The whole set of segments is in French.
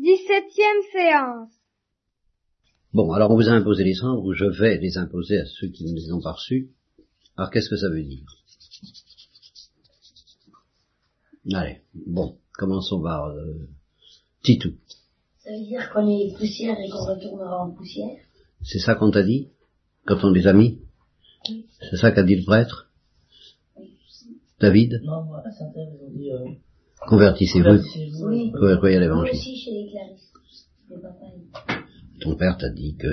Dix-septième séance. Bon, alors on vous a imposé les cendres, ou je vais les imposer à ceux qui ne les ont pas reçus. Alors qu'est-ce que ça veut dire? Allez, bon, commençons par euh, Titou. Ça veut dire qu'on est poussière et qu'on retournera en poussière? C'est ça qu'on t'a dit? Quand on les a mis? Oui. C'est ça qu'a dit le prêtre? David? Non, moi, à Saint-Thème, ils ont dit, euh, Convertissez-vous. Oui. Croyez croyez à l'évangile. Ton père t'a dit que...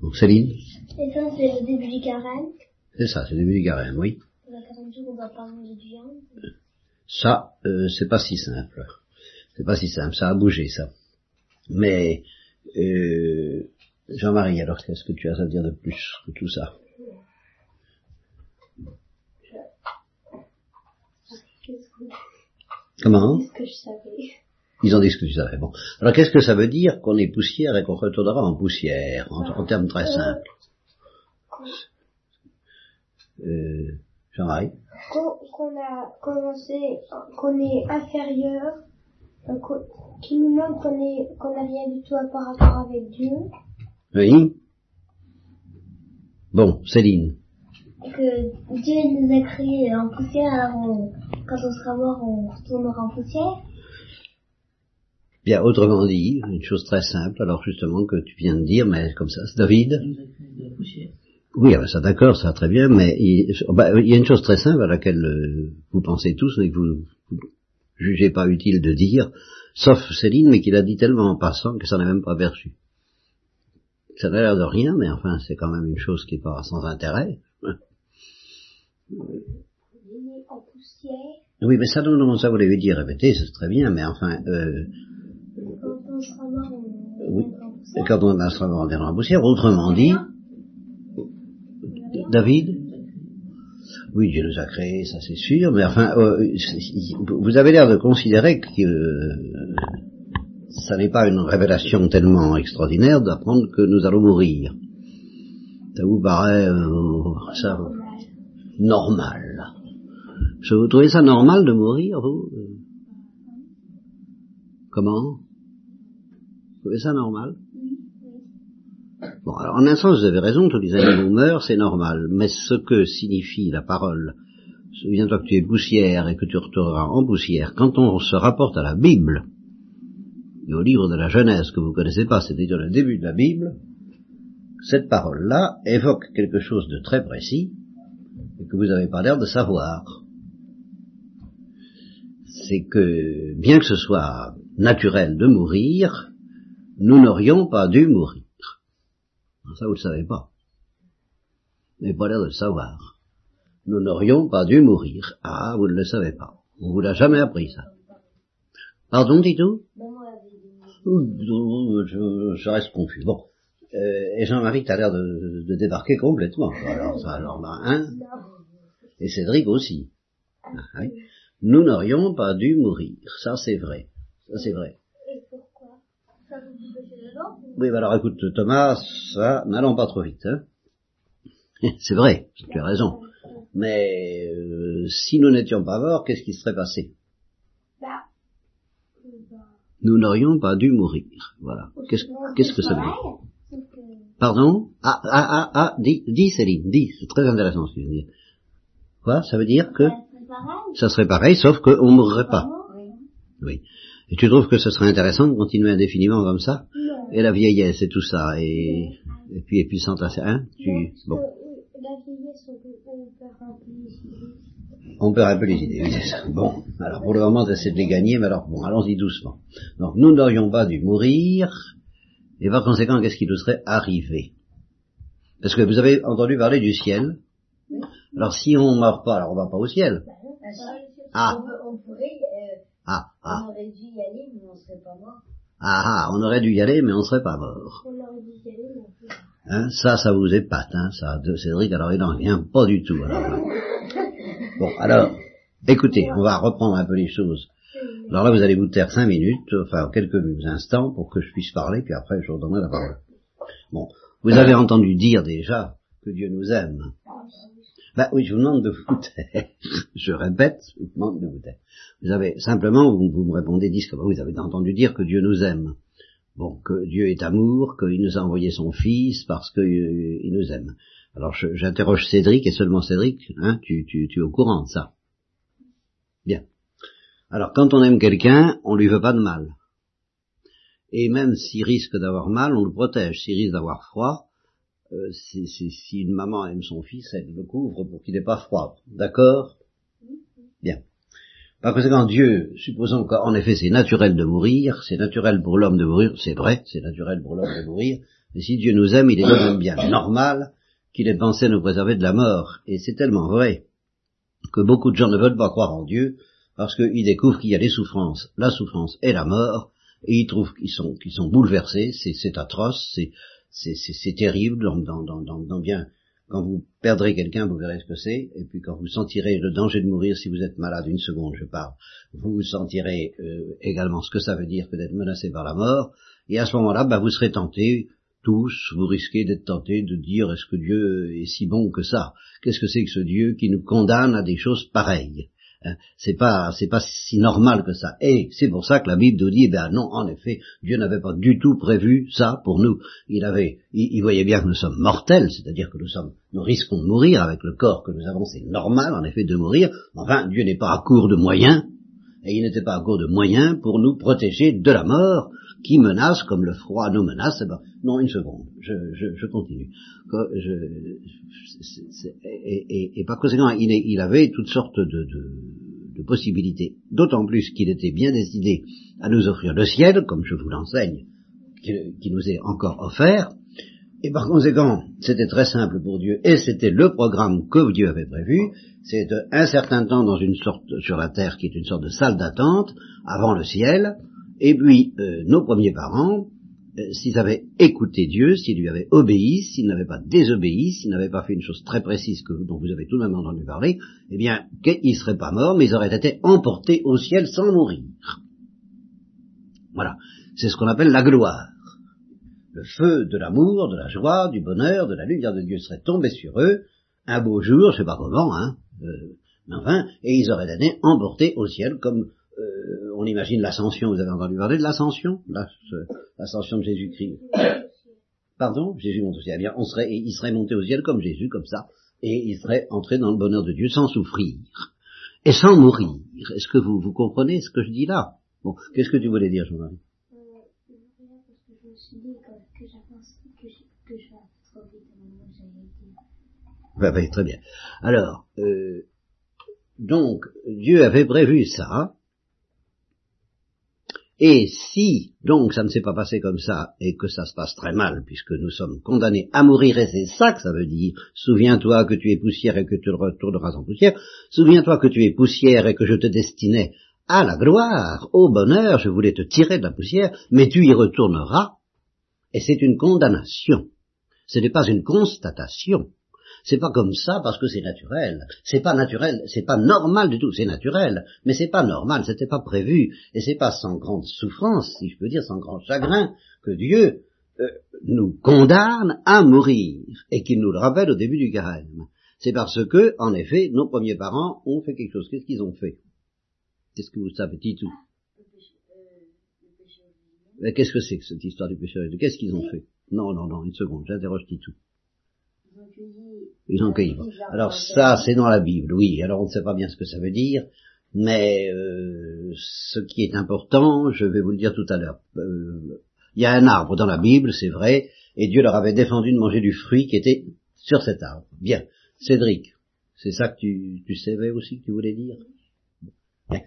Bon, Céline? Et ça, c'est le début du carême. C'est ça, c'est le début du carême, oui. Dans la carême on va pas manger de viande. Ça, euh, c'est pas si simple. C'est pas si simple, ça a bougé, ça. Mais, euh, Jean-Marie, alors qu'est-ce que tu as à dire de plus que tout ça? Qu'est-ce que, Comment qu'est-ce que je savais. Ils ont dit ce que tu savais. Bon. Alors qu'est-ce que ça veut dire qu'on est poussière et qu'on retournera en poussière, en, en termes très simples? Euh, Jean-Marie? Qu'on a commencé, qu'on est inférieur, euh, qu'on- qui nous montre qu'on qu'on n'a rien du tout à par rapport avec Dieu, Oui. Bon, Céline. que Dieu nous a créés en poussière, on- quand on sera mort, on retournera en poussière. Bien, autrement dit, une chose très simple, alors justement que tu viens de dire, mais comme ça, c'est David. Oui, ah ben ça d'accord, ça très bien, mais il, bah, il y a une chose très simple à laquelle euh, vous pensez tous, mais que vous, vous jugez pas utile de dire, sauf Céline, mais qui l'a dit tellement en passant que ça n'a même pas perçu. Ça n'a l'air de rien, mais enfin, c'est quand même une chose qui est pas sans intérêt. On en Oui, mais ça, non, non, ça vous l'avez dit, répétez, c'est très bien, mais enfin, euh, quand on sera mort, on Oui. en quand on sera mort dans la poussière, autrement dit, David Oui, Dieu nous a créés, ça c'est sûr, mais enfin, euh, vous avez l'air de considérer que ça n'est pas une révélation tellement extraordinaire d'apprendre que nous allons mourir. Ça vous paraît euh, ça normal Je vous trouvez ça normal de mourir, vous Euh, Comment? Vous trouvez ça normal? Bon, alors en un sens, vous avez raison, tous les animaux meurent, c'est normal. Mais ce que signifie la parole, souviens-toi que tu es poussière et que tu retourneras en poussière, quand on se rapporte à la Bible, et au livre de la Genèse que vous connaissez pas, c'est-à-dire le début de la Bible, cette parole-là évoque quelque chose de très précis et que vous n'avez pas l'air de savoir. C'est que, bien que ce soit naturel de mourir, nous n'aurions pas dû mourir. Ça, vous ne le savez pas. N'avez pas l'air de le savoir. Nous n'aurions pas dû mourir. Ah, vous ne le savez pas. On vous l'a jamais appris, ça. Pardon, Titou Maman avait dit. Ouh, je, je reste confus. Bon. Euh, et Jean-Marie, t'as l'air de, débarquer complètement. Alors, ça, alors là, hein? Et Cédric aussi. Ah. Nous n'aurions pas dû mourir. Ça, c'est vrai. Ça, c'est vrai. Et pourquoi? Ça vous dit que c'est dedans? Oui, bah alors écoute, Thomas, ça, n'allons pas trop vite. Hein c'est vrai, tu as raison. Mais euh, si nous n'étions pas morts, qu'est-ce qui serait passé? Bah, euh, bah, Nous n'aurions pas dû mourir. Voilà. Qu'est-ce que ça veut dire? Pardon? Ah, ah, ah, ah, dis, dis Céline, dis, c'est très intéressant ce que tu veux dire. Quoi? Ça veut dire que ça serait pareil. sauf qu'on ne mourrait pas. Oui. Et tu trouves que ce serait intéressant de continuer indéfiniment comme ça? Non. Et la vieillesse et tout ça, et, et puis, et puis sans tasser, hein? Tu, Bon. euh, la vieillesse, on, perd un peu les idées. On perd un peu les idées, oui, c'est ça. Bon, alors pour le moment, j'essaie de les gagner, mais alors bon, allons-y doucement. Donc, nous n'aurions pas dû mourir, et par conséquent, qu'est-ce qui nous serait arrivé? Parce que vous avez entendu parler du ciel. Alors, si on meurt pas, alors on va pas au ciel. Ah, On, pourrait, euh, ah, ah, on aurait dû y aller, mais on serait pas mort. ah, ah, on aurait dû y aller, mais on serait pas mort. On aurait dû y aller, mais on. Hein, ça, ça vous épate, hein, ça, de Cédric, alors il n'en vient pas du tout. Alors, là. Bon, alors, écoutez, on va reprendre un peu les choses. Alors là, vous allez vous taire cinq minutes, enfin quelques instants, pour que je puisse parler, puis après, je vous redonnerai la parole. Bon, vous avez entendu dire déjà que Dieu nous aime. Ben oui, je vous demande de vous taire. Je répète, vous vous avez simplement, vous, me répondez, dites que vous avez entendu dire que Dieu nous aime. Bon, que Dieu est amour, qu'il nous a envoyé son Fils parce qu'il nous aime. Alors j'interroge Cédric et seulement Cédric, hein, tu, tu, tu es au courant de ça. Bien. Alors quand on aime quelqu'un, on lui veut pas de mal. Et même s'il risque d'avoir mal, on le protège. S'il risque d'avoir froid, euh, si une maman aime son fils, elle le couvre pour qu'il n'ait pas froid. D'accord? Bien. Par conséquent, Dieu, supposons qu'en effet c'est naturel de mourir, c'est naturel pour l'homme de mourir, c'est vrai, c'est naturel pour l'homme de mourir, mais si Dieu nous aime, il est bien normal qu'il ait pensé nous préserver de la mort. Et c'est tellement vrai que beaucoup de gens ne veulent pas croire en Dieu parce qu'ils découvrent qu'il y a des souffrances, la souffrance et la mort, et ils trouvent qu'ils sont, bouleversés, c'est atroce, c'est terrible dans, bien quand vous perdrez quelqu'un, vous verrez ce que c'est, et puis quand vous sentirez le danger de mourir, si vous êtes malade, une seconde, je parle, vous sentirez euh, également ce que ça veut dire que d'être menacé par la mort, et à ce moment-là, bah, vous serez tentés, tous, vous risquez d'être tentés de dire est-ce que Dieu est si bon que ça? Qu'est-ce que c'est que ce Dieu qui nous condamne à des choses pareilles? Hein, c'est pas c'est pas si normal que ça. Et c'est pour ça que la Bible nous dit, eh ben non, en effet, Dieu n'avait pas du tout prévu ça pour nous. Il avait, il, voyait bien que nous sommes mortels, c'est-à-dire que nous sommes, nous risquons de mourir avec le corps que nous avons. C'est normal, en effet, de mourir. Enfin, Dieu n'est pas à court de moyens, et il n'était pas à court de moyens pour nous protéger de la mort qui menace comme le froid nous menace. Eh ben, non, une seconde, je, je, continue. Et, par conséquent, il, avait toutes sortes de possibilités, d'autant plus qu'il était bien décidé à nous offrir le ciel, comme je vous l'enseigne, qui, qui nous est encore offert, et par conséquent, c'était très simple pour Dieu, et c'était le programme que Dieu avait prévu, c'est un certain temps dans une sorte, sur la terre qui est une sorte de salle d'attente, avant le ciel, et puis euh, nos premiers parents, euh, s'ils avaient écouté Dieu, s'ils lui avaient obéi, s'ils n'avaient pas désobéi, s'ils n'avaient pas fait une chose très précise que, dont vous avez tout de même entendu parler, eh bien, qu'ils ne seraient pas morts, mais ils auraient été emportés au ciel sans mourir. Voilà. C'est ce qu'on appelle la gloire. Le feu de l'amour, de la joie, du bonheur, de la lumière de Dieu serait tombé sur eux, un beau jour, je sais pas comment, hein, euh, enfin, et ils auraient été emportés au ciel comme euh, on imagine l'ascension, vous avez entendu parler de l'ascension? L'ascension de Jésus-Christ. Pardon? Jésus monte au ciel. Eh bien, on serait, il serait monté au ciel comme Jésus, comme ça, et il serait entré dans le bonheur de Dieu sans souffrir et sans mourir. Est-ce que vous, vous comprenez ce que je dis là? Bon, qu'est-ce que tu voulais dire, Jean-Marie? Bah, bah, très bien. Alors, euh, donc, Dieu avait prévu ça, et si donc ça ne s'est pas passé comme ça et que ça se passe très mal puisque nous sommes condamnés à mourir et c'est ça que ça veut dire, souviens-toi que tu es poussière et que tu retourneras en poussière, souviens-toi que tu es poussière et que je te destinais à la gloire, au bonheur, je voulais te tirer de la poussière, mais tu y retourneras et c'est une condamnation. Ce n'est pas une constatation. C'est pas comme ça parce que c'est naturel. C'est pas naturel, c'est pas normal du tout. C'est naturel, mais c'est pas normal. C'était pas prévu et c'est pas sans grande souffrance, si je peux dire, sans grand chagrin que Dieu euh, nous condamne à mourir et qu'il nous le rappelle au début du carême. C'est parce que, en effet, nos premiers parents ont fait quelque chose. Qu'est-ce qu'ils ont fait? Qu'est-ce que vous savez, tout Qu'est-ce que c'est que cette histoire du péché? Qu'est-ce qu'ils ont fait? Non, non, non, une seconde, j'interroge Titou. Ils ont cueilli. Alors ça, c'est dans la Bible, oui. Alors on ne sait pas bien ce que ça veut dire, mais euh, ce qui est important, je vais vous le dire tout à l'heure. Euh, il y a un arbre dans la Bible, c'est vrai, et Dieu leur avait défendu de manger du fruit qui était sur cet arbre. Bien. Cédric, c'est ça que tu, tu savais aussi que tu voulais dire?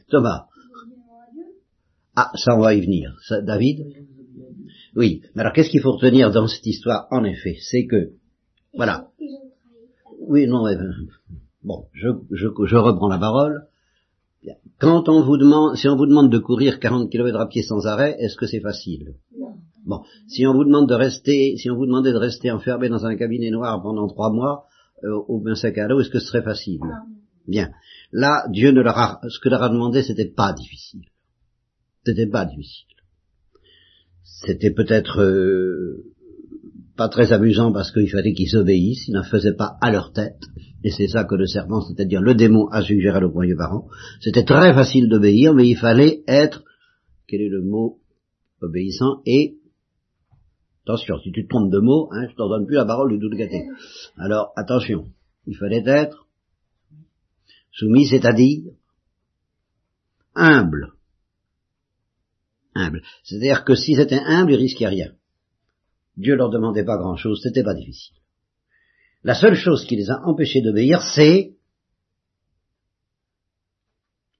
Thomas. Ah, ça on va y venir. Ça, David? Oui. Mais alors qu'est-ce qu'il faut retenir dans cette histoire? En effet, c'est que, voilà, oui, non, bon, je, je, je, reprends la parole. Quand on vous demande, si on vous demande de courir 40 km à pied sans arrêt, est-ce que c'est facile? Non. Bon, si on vous demande de rester, si on vous demandait de rester enfermé dans un cabinet noir pendant trois mois euh, au bain sac à l'eau, est-ce que ce serait facile? Non. Bien. Là, Dieu ne leur a, ce que leur a demandé, c'était pas difficile. C'était pas difficile. C'était peut-être euh, pas très amusant parce qu'il fallait qu'ils obéissent, ils n'en faisaient pas à leur tête. Et c'est ça que le serpent, c'est-à-dire le démon, a suggéré le premier parent. C'était très facile d'obéir, mais il fallait être, quel est le mot, obéissant et Attention, si tu te trompes de mots, hein, je t'en donne plus la parole du tout. Alors, attention, il fallait être soumis, c'est-à-dire humble. Humble. C'est-à-dire que si c'était humble, il risquait rien. Dieu leur demandait pas grand-chose, c'était pas difficile. La seule chose qui les a empêchés d'obéir, c'est...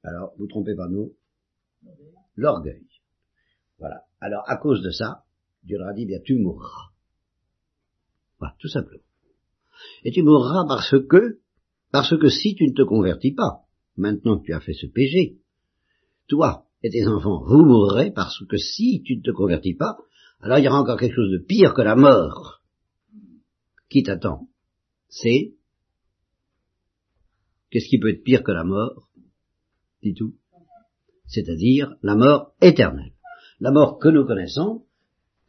Alors, vous trompez pas nous, l'orgueil. Voilà. Alors, à cause de ça, Dieu leur a dit, bien, tu mourras. Voilà, tout simplement. Et tu mourras parce que, parce que si tu ne te convertis pas, maintenant que tu as fait ce péché, toi et tes enfants, vous mourrez parce que si tu ne te convertis pas, alors il y aura encore quelque chose de pire que la mort qui t'attend? C'est? Qu'est-ce qui peut être pire que la mort? Dis tout. C'est-à-dire la mort éternelle. La mort que nous connaissons,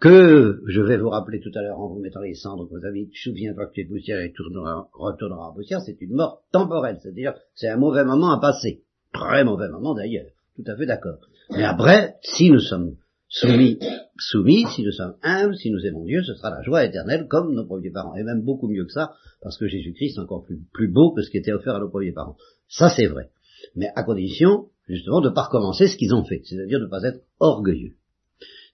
que je vais vous rappeler tout à l'heure en vous mettant les cendres que vous avez souviens-toi que tu es poussière et tu retourneras en poussière, c'est une mort temporelle, c'est-à-dire c'est un mauvais moment à passer. Très mauvais moment d'ailleurs, tout à fait d'accord. Mais après, si nous sommes soumis, soumis, si nous sommes humbles, si nous aimons Dieu, ce sera la joie éternelle comme nos premiers parents, et même beaucoup mieux que ça, parce que Jésus-Christ est encore plus, beau que ce qui était offert à nos premiers parents. Ça c'est vrai. Mais à condition, justement, de ne pas recommencer ce qu'ils ont fait, c'est-à-dire de ne pas être orgueilleux.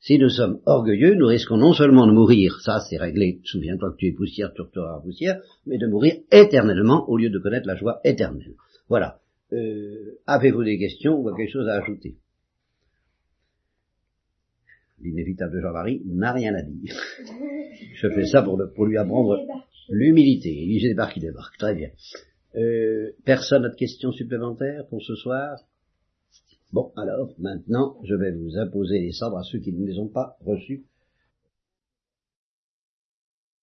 Si nous sommes orgueilleux, nous risquons non seulement de mourir, ça c'est réglé, souviens-toi que tu es poussière, tu retourneras poussière, mais de mourir éternellement au lieu de connaître la joie éternelle. Voilà. Euh, Avez-vous des questions ou quelque chose à ajouter? L'inévitable Jean-Marie n'a rien à dire. Je fais ça pour, lui apprendre l'humilité. Il débarque, qui débarque. Très bien. Euh, personne n'a de questions supplémentaires pour ce soir? Bon, alors, maintenant, je vais vous imposer les cendres à ceux qui ne les ont pas reçus